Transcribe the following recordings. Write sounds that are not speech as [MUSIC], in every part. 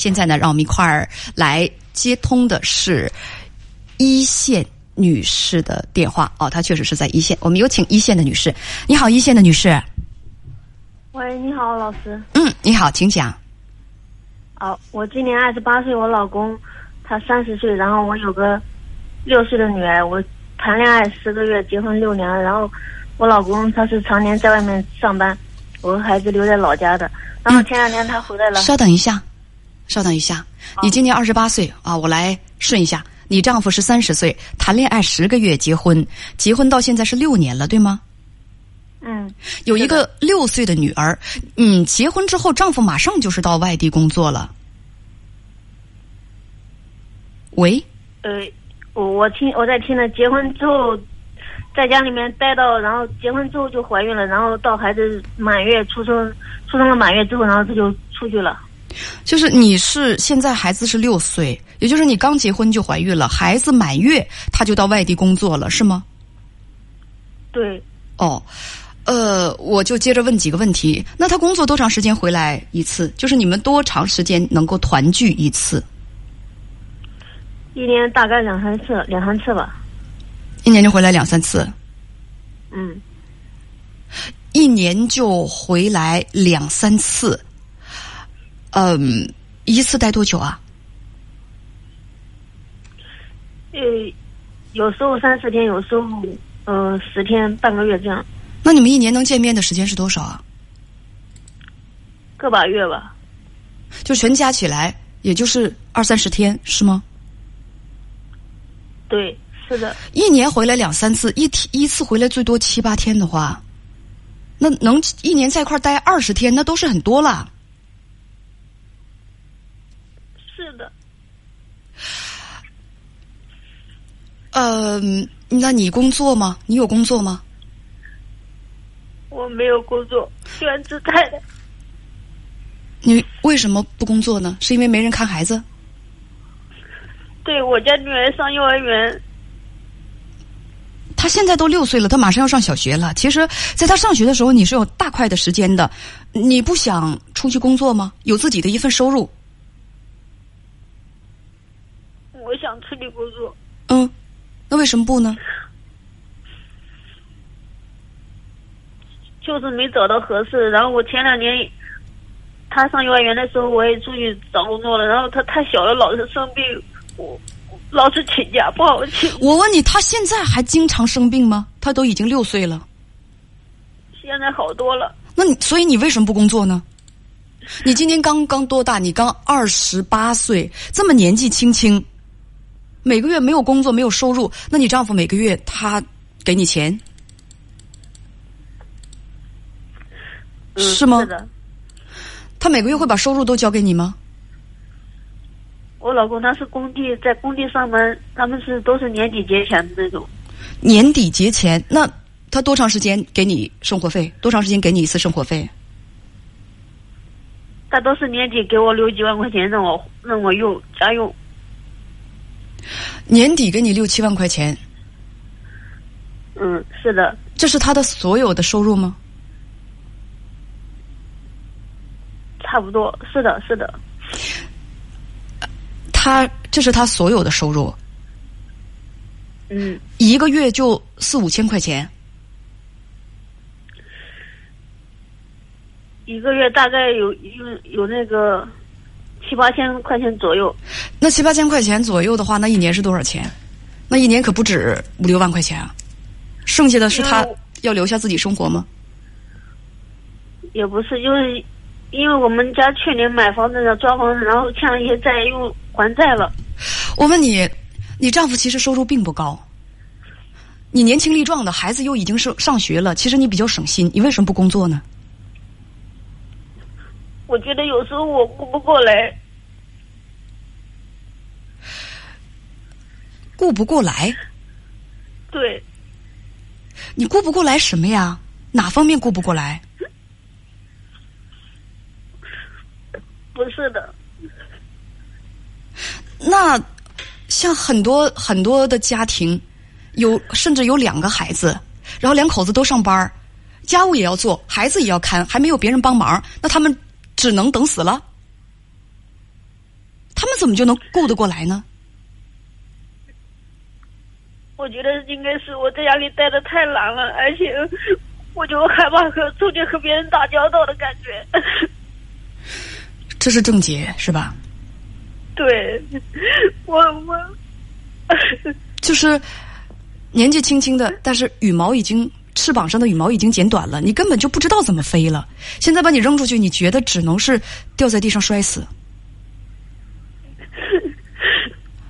现在呢，让我们一块儿来接通的是一线女士的电话哦，她确实是在一线。我们有请一线的女士，你好，一线的女士。喂，你好，老师。嗯，你好，请讲。哦，我今年二十八岁，我老公他三十岁，然后我有个六岁的女儿，我谈恋爱十个月，结婚六年了，然后我老公他是常年在外面上班，我和孩子留在老家的，然后前两天他回来了。稍等一下。稍等一下，你今年二十八岁啊，我来顺一下。你丈夫是三十岁，谈恋爱十个月结婚，结婚到现在是六年了，对吗？嗯。有一个六岁的女儿，嗯，结婚之后丈夫马上就是到外地工作了。喂。呃，我我听我在听呢，结婚之后在家里面待到，然后结婚之后就怀孕了，然后到孩子满月出生，出生了满月之后，然后他就出去了。就是你是现在孩子是六岁，也就是你刚结婚就怀孕了，孩子满月他就到外地工作了，是吗？对。哦，呃，我就接着问几个问题。那他工作多长时间回来一次？就是你们多长时间能够团聚一次？一年大概两三次，两三次吧。一年就回来两三次。嗯。一年就回来两三次。嗯，一次待多久啊？呃，有时候三四天，有时候呃十天、半个月这样。那你们一年能见面的时间是多少啊？个把月吧。就全加起来，也就是二三十天，是吗？对，是的。一年回来两三次，一天一次回来最多七八天的话，那能一年在一块待二十天，那都是很多了。是的，呃，那你工作吗？你有工作吗？我没有工作，全职太太。你为什么不工作呢？是因为没人看孩子？对我家女儿上幼儿园，她现在都六岁了，她马上要上小学了。其实，在她上学的时候，你是有大块的时间的。你不想出去工作吗？有自己的一份收入？我想出去工作。嗯，那为什么不呢？就是没找到合适。然后我前两年他上幼儿园的时候，我也出去找工作了。然后他太小了，老是生病，我老是请假不好请。我问你，他现在还经常生病吗？他都已经六岁了。现在好多了。那你所以你为什么不工作呢？你今年刚刚多大？你刚二十八岁，这么年纪轻轻。每个月没有工作，没有收入，那你丈夫每个月他给你钱，是吗？是的。他每个月会把收入都交给你吗？我老公他是工地，在工地上班，他们是都是年底结钱的那种。年底结钱，那他多长时间给你生活费？多长时间给你一次生活费？他都是年底给我留几万块钱让我让我用家用。年底给你六七万块钱，嗯，是的，这是他的所有的收入吗？差不多，是的，是的。他这是他所有的收入，嗯，一个月就四五千块钱，一个月大概有有有那个。七八千块钱左右，那七八千块钱左右的话，那一年是多少钱？那一年可不止五六万块钱啊！剩下的是他要留下自己生活吗？也不是，就是因为我们家去年买房子要装潢，然后欠了一些债，又还债了。我问你，你丈夫其实收入并不高，你年轻力壮的，孩子又已经上上学了，其实你比较省心，你为什么不工作呢？我觉得有时候我顾不过来，顾不过来。对，你顾不过来什么呀？哪方面顾不过来？不是的。那像很多很多的家庭，有甚至有两个孩子，然后两口子都上班，家务也要做，孩子也要看，还没有别人帮忙，那他们。只能等死了。他们怎么就能顾得过来呢？我觉得应该是我在家里待的太懒了，而且我就害怕和出去和别人打交道的感觉。这是症结是吧？对，我我 [LAUGHS] 就是年纪轻轻的，但是羽毛已经翅膀上的羽毛已经剪短了，你根本就不知道怎么飞了。现在把你扔出去，你觉得只能是掉在地上摔死。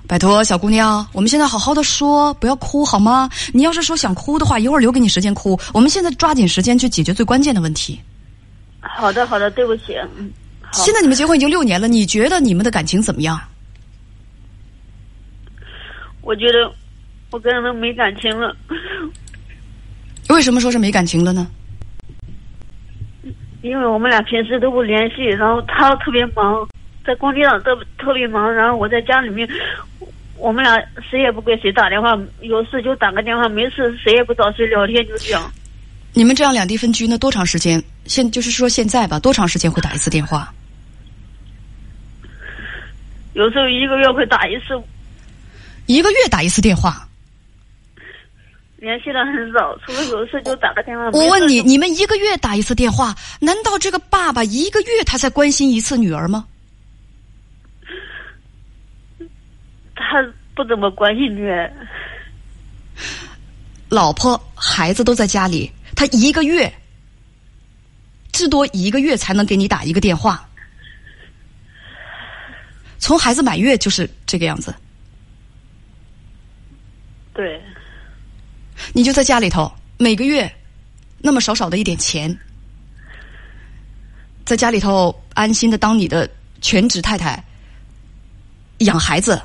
拜托，小姑娘，我们现在好好的说，不要哭好吗？你要是说想哭的话，一会儿留给你时间哭。我们现在抓紧时间去解决最关键的问题。好的，好的，对不起。嗯，好现在你们结婚已经六年了，你觉得你们的感情怎么样？我觉得我跟他们没感情了，为什么说是没感情了呢？因为我们俩平时都不联系，然后他特别忙，在工地上特特别忙，然后我在家里面，我们俩谁也不给谁打电话，有事就打个电话，没事谁也不找谁聊天，就这样。你们这样两地分居呢，多长时间？现就是说现在吧，多长时间会打一次电话？有时候一个月会打一次，一个月打一次电话。联系的很少，除了有事就打个电话。我问你，你们一个月打一次电话，难道这个爸爸一个月他才关心一次女儿吗？[LAUGHS] 他不怎么关心女儿，老婆孩子都在家里，他一个月至多一个月才能给你打一个电话。从孩子满月就是这个样子，对，你就在家里头，每个月那么少少的一点钱，在家里头安心的当你的全职太太，养孩子，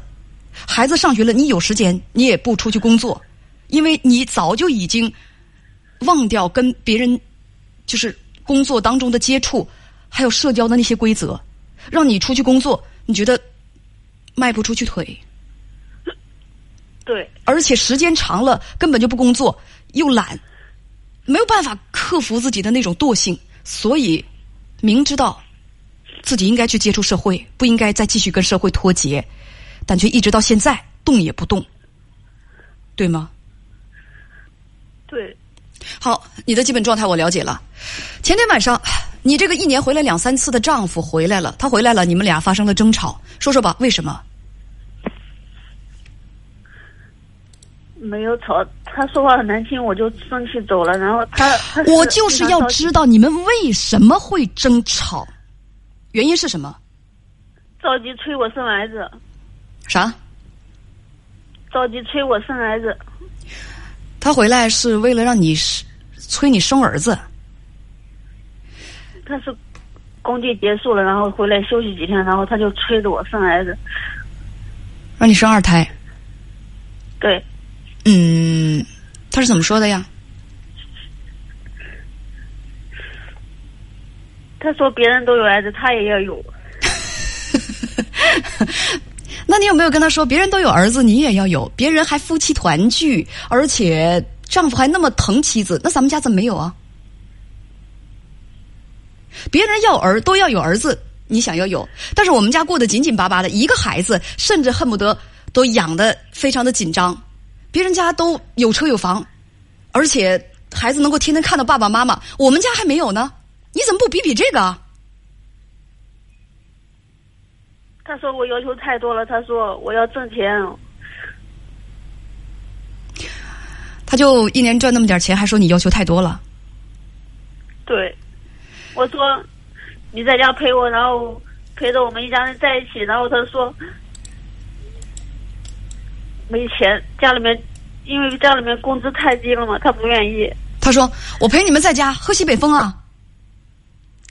孩子上学了，你有时间你也不出去工作，因为你早就已经忘掉跟别人就是工作当中的接触，还有社交的那些规则，让你出去工作，你觉得迈不出去腿。对，而且时间长了根本就不工作，又懒，没有办法克服自己的那种惰性，所以明知道自己应该去接触社会，不应该再继续跟社会脱节，但却一直到现在动也不动，对吗？对，好，你的基本状态我了解了。前天晚上，你这个一年回来两三次的丈夫回来了，他回来了，你们俩发生了争吵，说说吧，为什么？没有吵，他说话很难听，我就生气走了。然后他，他我就是要知道你们为什么会争吵，原因是什么？着急催我生儿子，啥？着急催我生儿子。他回来是为了让你是催你生儿子，他是工地结束了，然后回来休息几天，然后他就催着我生儿子。让你生二胎。对，嗯，他是怎么说的呀？他说别人都有儿子，他也要有。[LAUGHS] 那你有没有跟他说，别人都有儿子，你也要有？别人还夫妻团聚，而且丈夫还那么疼妻子，那咱们家怎么没有啊？别人要儿都要有儿子，你想要有，但是我们家过得紧紧巴巴的，一个孩子甚至恨不得都养的非常的紧张。别人家都有车有房，而且孩子能够天天看到爸爸妈妈，我们家还没有呢。你怎么不比比这个啊？他说我要求太多了，他说我要挣钱。他就一年赚那么点钱，还说你要求太多了。对，我说你在家陪我，然后陪着我们一家人在一起，然后他说没钱，家里面因为家里面工资太低了嘛，他不愿意。他说：“我陪你们在家喝西北风啊，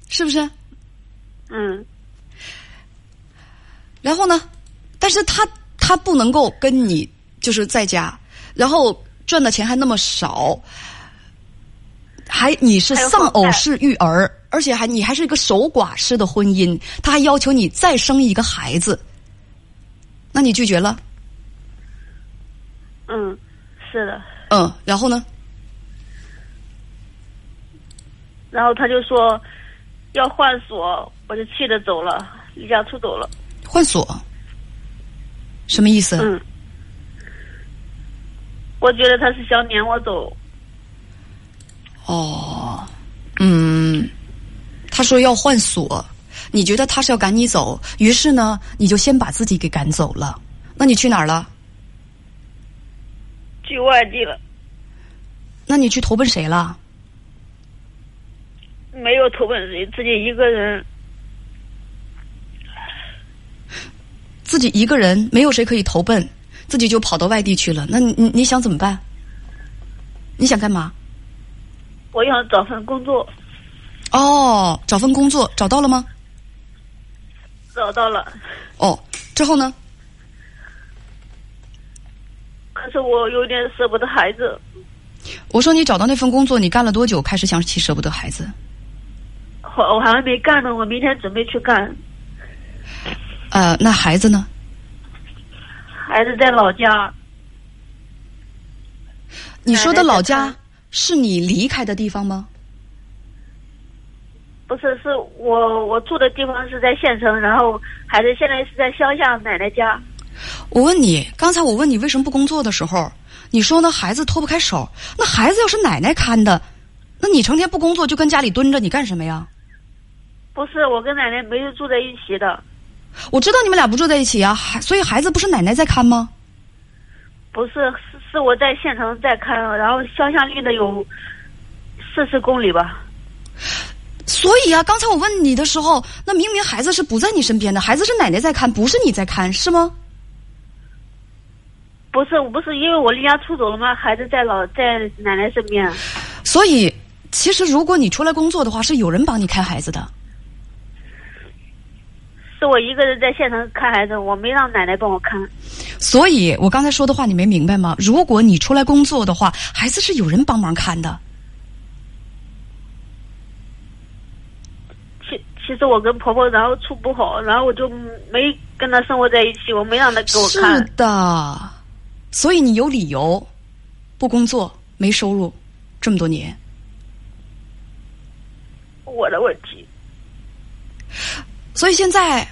是不是？”嗯，然后呢？但是他他不能够跟你就是在家，然后赚的钱还那么少，还你是丧偶式育儿，而且还你还是一个守寡式的婚姻，他还要求你再生一个孩子，那你拒绝了？嗯，是的。嗯，然后呢？然后他就说要换锁，我就气的走了，离家出走了。换锁，什么意思？嗯，我觉得他是想撵我走。哦，嗯，他说要换锁，你觉得他是要赶你走，于是呢，你就先把自己给赶走了。那你去哪儿了？去外地了。那你去投奔谁了？没有投奔谁，自己一个人。自己一个人，没有谁可以投奔，自己就跑到外地去了。那你你想怎么办？你想干嘛？我想找份工作。哦，找份工作找到了吗？找到了。哦，之后呢？可是我有点舍不得孩子。我说你找到那份工作，你干了多久？开始想起舍不得孩子？我我还没干呢，我明天准备去干。呃，那孩子呢？孩子在老家。你说的老家是你离开的地方吗？不是，是我我住的地方是在县城，然后孩子现在是在乡下奶奶家。我问你，刚才我问你为什么不工作的时候，你说那孩子脱不开手，那孩子要是奶奶看的，那你成天不工作就跟家里蹲着，你干什么呀？不是，我跟奶奶没有住在一起的。我知道你们俩不住在一起啊，孩所以孩子不是奶奶在看吗？不是，是是我在县城在看，然后乡下离的有四十公里吧。所以啊，刚才我问你的时候，那明明孩子是不在你身边的，孩子是奶奶在看，不是你在看，是吗？不是，不是因为我离家出走了吗？孩子在老在奶奶身边。所以，其实如果你出来工作的话，是有人帮你看孩子的。是我一个人在县城看孩子，我没让奶奶帮我看。所以我刚才说的话你没明白吗？如果你出来工作的话，孩子是有人帮忙看的。其其实我跟婆婆然后处不好，然后我就没跟她生活在一起，我没让她给我看。是的，所以你有理由不工作、没收入这么多年。我的问题。所以现在，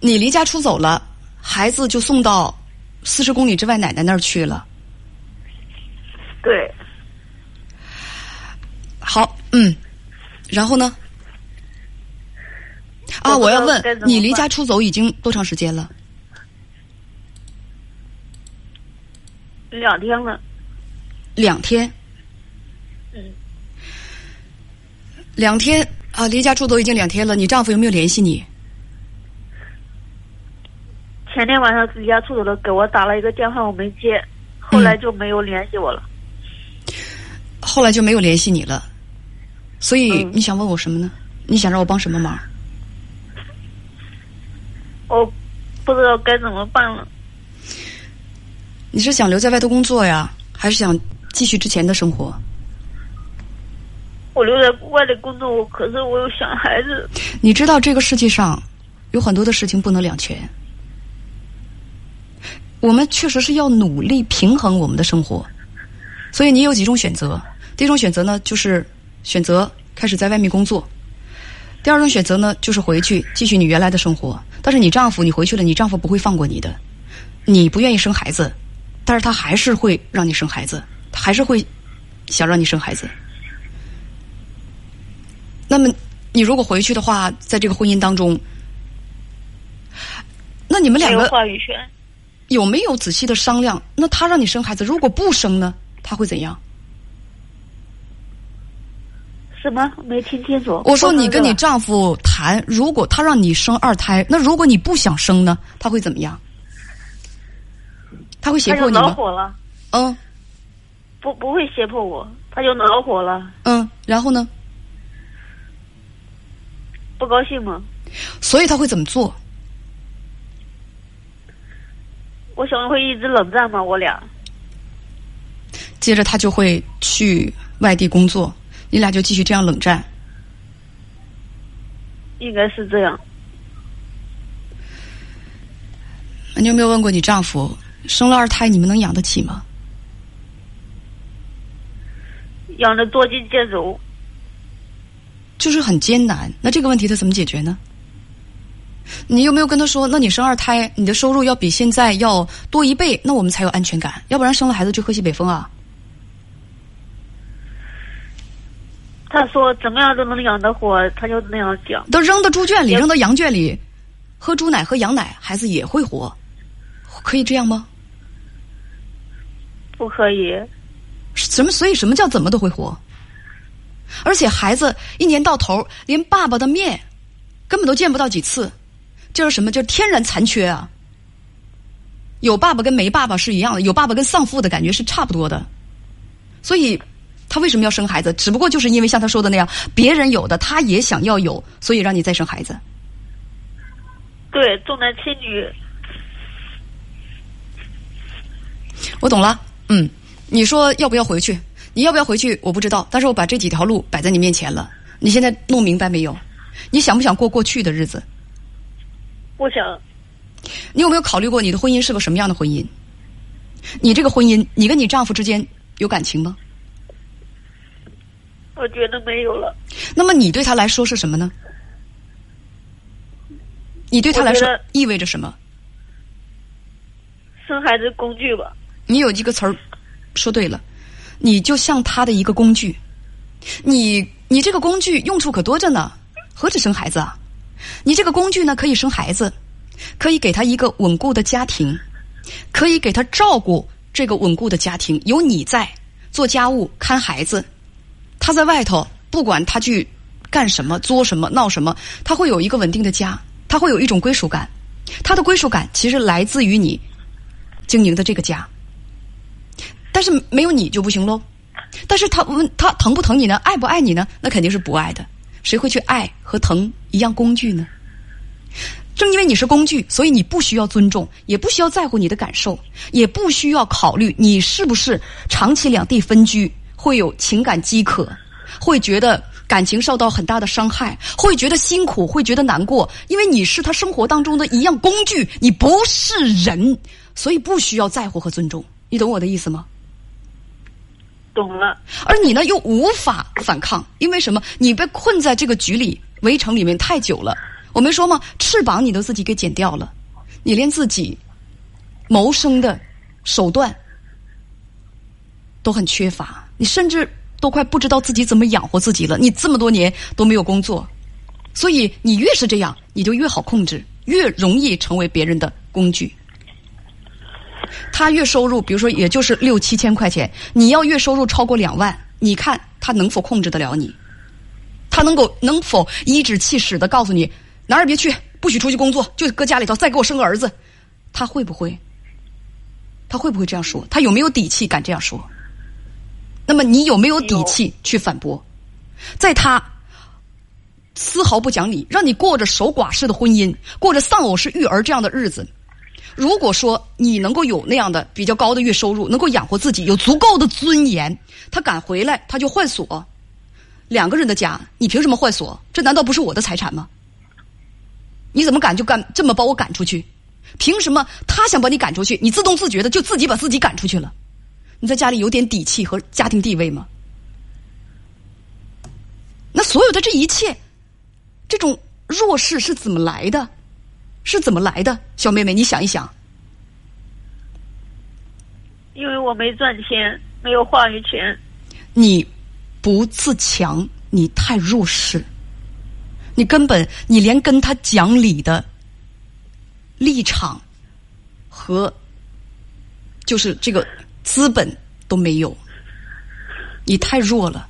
你离家出走了，孩子就送到四十公里之外奶奶那儿去了。对。好，嗯，然后呢？啊，我要问你，离家出走已经多长时间了？两天了。两天。嗯。两天。啊，离家出走已经两天了，你丈夫有没有联系你？前天晚上离家出走了，给我打了一个电话，我没接，后来就没有联系我了。后来就没有联系你了，所以你想问我什么呢？你想让我帮什么忙？我不知道该怎么办了。你是想留在外头工作呀，还是想继续之前的生活？我留在外头工作，我可是我有想孩子。你知道这个世界上有很多的事情不能两全，我们确实是要努力平衡我们的生活。所以你有几种选择：第一种选择呢，就是选择开始在外面工作；第二种选择呢，就是回去继续你原来的生活。但是你丈夫，你回去了，你丈夫不会放过你的。你不愿意生孩子，但是他还是会让你生孩子，他还是会想让你生孩子。那么，你如果回去的话，在这个婚姻当中，那你们两个话语权有没有仔细的商量？那他让你生孩子，如果不生呢？他会怎样？什么？没听清楚。我说你跟你丈夫谈，如果他让你生二胎，那如果你不想生呢？他会怎么样？他会胁迫你吗？恼火了。嗯。不，不会胁迫我，他就恼火了。嗯，然后呢？不高兴吗？所以他会怎么做？我想会一直冷战吗？我俩。接着他就会去外地工作，你俩就继续这样冷战。应该是这样。你有没有问过你丈夫，生了二胎你们能养得起吗？养的多金见肘。就是很艰难，那这个问题他怎么解决呢？你有没有跟他说？那你生二胎，你的收入要比现在要多一倍，那我们才有安全感。要不然生了孩子就喝西北风啊。他说怎么样都能养得活，他就那样讲。都扔到猪圈里，扔到羊圈里，喝猪奶喝羊奶，孩子也会活，可以这样吗？不可以。什么？所以什么叫怎么都会活？而且孩子一年到头连爸爸的面根本都见不到几次，就是什么？就是天然残缺啊！有爸爸跟没爸爸是一样的，有爸爸跟丧父的感觉是差不多的。所以他为什么要生孩子？只不过就是因为像他说的那样，别人有的他也想要有，所以让你再生孩子。对，重男轻女。我懂了，嗯，你说要不要回去？你要不要回去？我不知道，但是我把这几条路摆在你面前了。你现在弄明白没有？你想不想过过去的日子？不想。你有没有考虑过你的婚姻是个什么样的婚姻？你这个婚姻，你跟你丈夫之间有感情吗？我觉得没有了。那么你对他来说是什么呢？你对他来说意味着什么？生孩子工具吧。你有一个词儿说对了。你就像他的一个工具，你你这个工具用处可多着呢，何止生孩子啊？你这个工具呢，可以生孩子，可以给他一个稳固的家庭，可以给他照顾这个稳固的家庭。有你在做家务、看孩子，他在外头不管他去干什么、作什么、闹什么，他会有一个稳定的家，他会有一种归属感。他的归属感其实来自于你经营的这个家。但是没有你就不行喽。但是他问他疼不疼你呢？爱不爱你呢？那肯定是不爱的。谁会去爱和疼一样工具呢？正因为你是工具，所以你不需要尊重，也不需要在乎你的感受，也不需要考虑你是不是长期两地分居会有情感饥渴，会觉得感情受到很大的伤害，会觉得辛苦，会觉得难过。因为你是他生活当中的一样工具，你不是人，所以不需要在乎和尊重。你懂我的意思吗？懂了，而你呢又无法反抗，因为什么？你被困在这个局里、围城里面太久了。我没说吗？翅膀你都自己给剪掉了，你连自己谋生的手段都很缺乏，你甚至都快不知道自己怎么养活自己了。你这么多年都没有工作，所以你越是这样，你就越好控制，越容易成为别人的工具。他月收入，比如说也就是六七千块钱，你要月收入超过两万，你看他能否控制得了你？他能够能否颐指气使的告诉你哪儿也别去，不许出去工作，就搁家里头再给我生个儿子？他会不会？他会不会这样说？他有没有底气敢这样说？那么你有没有底气去反驳？在他丝毫不讲理，让你过着守寡式的婚姻，过着丧偶式育儿这样的日子。如果说你能够有那样的比较高的月收入，能够养活自己，有足够的尊严，他敢回来，他就换锁。两个人的家，你凭什么换锁？这难道不是我的财产吗？你怎么敢就敢这么把我赶出去？凭什么他想把你赶出去，你自动自觉的就自己把自己赶出去了？你在家里有点底气和家庭地位吗？那所有的这一切，这种弱势是怎么来的？是怎么来的，小妹妹？你想一想。因为我没赚钱，没有话语权。你不自强，你太弱势。你根本，你连跟他讲理的立场和就是这个资本都没有。你太弱了。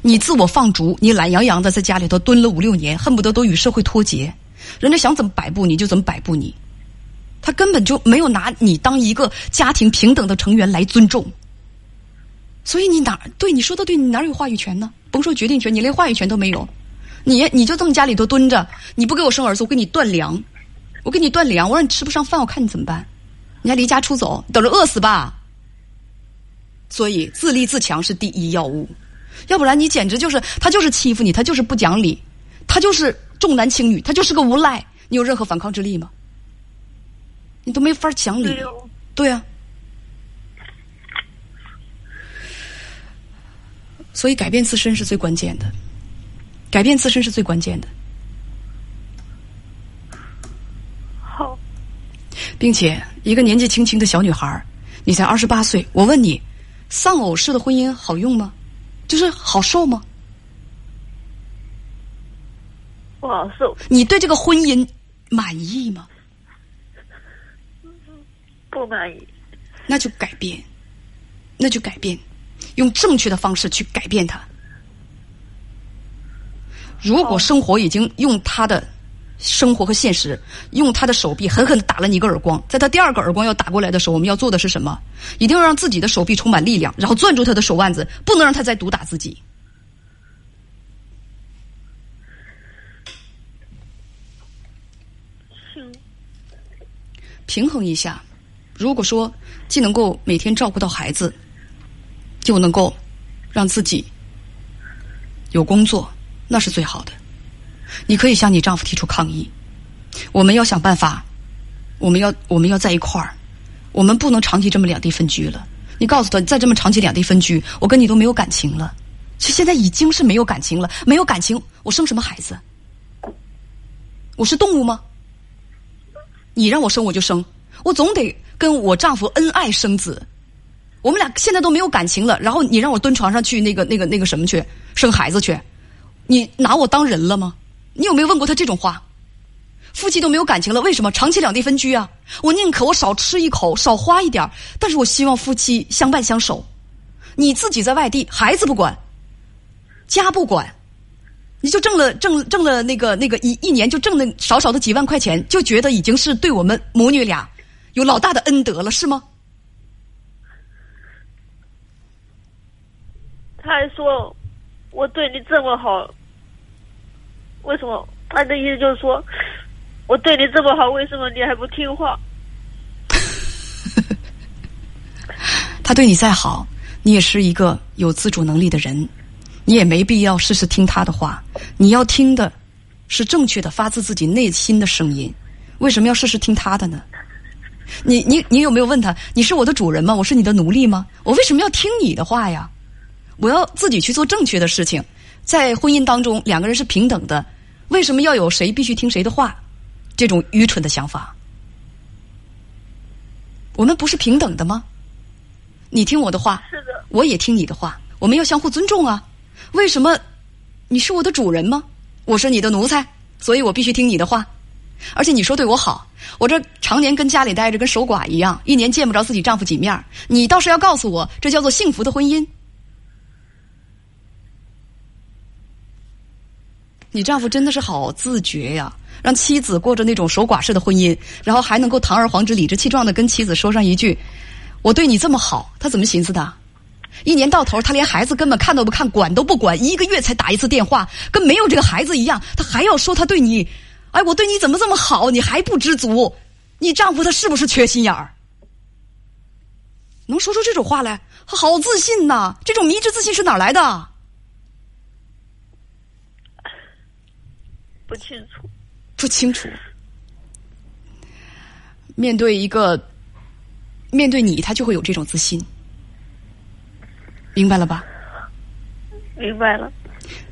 你自我放逐，你懒洋洋的在家里头蹲了五六年，恨不得都与社会脱节。人家想怎么摆布你就怎么摆布你，他根本就没有拿你当一个家庭平等的成员来尊重，所以你哪对你说的对，你哪有话语权呢？甭说决定权，你连话语权都没有。你你就这么家里头蹲着，你不给我生儿子，我给你断粮，我给你断粮，我让你吃不上饭，我看你怎么办？你还离家出走，等着饿死吧。所以自立自强是第一要务，要不然你简直就是他就是欺负你，他就是不讲理，他就是。重男轻女，他就是个无赖。你有任何反抗之力吗？你都没法讲理。对啊。所以改变自身是最关键的，改变自身是最关键的。好并且一个年纪轻轻的小女孩儿，你才二十八岁，我问你，丧偶式的婚姻好用吗？就是好受吗？不好受，你对这个婚姻满意吗？不满意。那就改变，那就改变，用正确的方式去改变它。如果生活已经用他的生活和现实，用他的手臂狠狠的打了你一个耳光，在他第二个耳光要打过来的时候，我们要做的是什么？一定要让自己的手臂充满力量，然后攥住他的手腕子，不能让他再毒打自己。平衡一下。如果说既能够每天照顾到孩子，又能够让自己有工作，那是最好的。你可以向你丈夫提出抗议，我们要想办法，我们要我们要在一块儿，我们不能长期这么两地分居了。你告诉他，再这么长期两地分居，我跟你都没有感情了。其实现在已经是没有感情了，没有感情，我生什么孩子？我是动物吗？你让我生我就生，我总得。跟我丈夫恩爱生子，我们俩现在都没有感情了。然后你让我蹲床上去那个那个那个什么去生孩子去，你拿我当人了吗？你有没有问过他这种话？夫妻都没有感情了，为什么长期两地分居啊？我宁可我少吃一口，少花一点但是我希望夫妻相伴相守。你自己在外地，孩子不管，家不管，你就挣了挣挣了那个那个一一年就挣那少少的几万块钱，就觉得已经是对我们母女俩。有老大的恩德了，是吗？他还说：“我对你这么好，为什么？”他的意思就是说：“我对你这么好，为什么你还不听话？” [LAUGHS] 他对你再好，你也是一个有自主能力的人，你也没必要事事听他的话。你要听的是正确的、发自自己内心的声音。为什么要事事听他的呢？你你你有没有问他？你是我的主人吗？我是你的奴隶吗？我为什么要听你的话呀？我要自己去做正确的事情。在婚姻当中，两个人是平等的，为什么要有谁必须听谁的话？这种愚蠢的想法，我们不是平等的吗？你听我的话，是的，我也听你的话，我们要相互尊重啊。为什么你是我的主人吗？我是你的奴才，所以我必须听你的话。而且你说对我好，我这常年跟家里待着，跟守寡一样，一年见不着自己丈夫几面你倒是要告诉我，这叫做幸福的婚姻。你丈夫真的是好自觉呀，让妻子过着那种守寡式的婚姻，然后还能够堂而皇之、理直气壮的跟妻子说上一句：“我对你这么好。”他怎么寻思的？一年到头，他连孩子根本看都不看，管都不管，一个月才打一次电话，跟没有这个孩子一样。他还要说他对你。哎，我对你怎么这么好，你还不知足？你丈夫他是不是缺心眼儿？能说出这种话来，好自信呐！这种迷之自信是哪来的？不清楚，不清楚。面对一个，面对你，他就会有这种自信，明白了吧？明白了。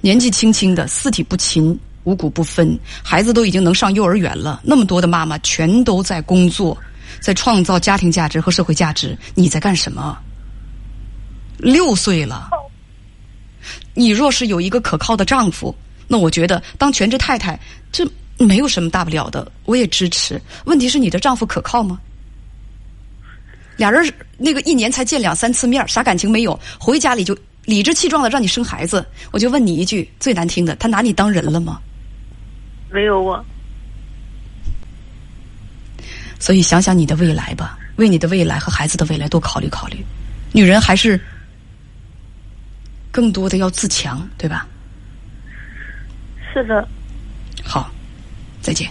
年纪轻轻的，四体不勤。五谷不分，孩子都已经能上幼儿园了。那么多的妈妈全都在工作，在创造家庭价值和社会价值。你在干什么？六岁了，你若是有一个可靠的丈夫，那我觉得当全职太太这没有什么大不了的，我也支持。问题是你的丈夫可靠吗？俩人那个一年才见两三次面，啥感情没有，回家里就理直气壮的让你生孩子。我就问你一句最难听的，他拿你当人了吗？没有我，所以想想你的未来吧，为你的未来和孩子的未来多考虑考虑。女人还是更多的要自强，对吧？是的。好，再见。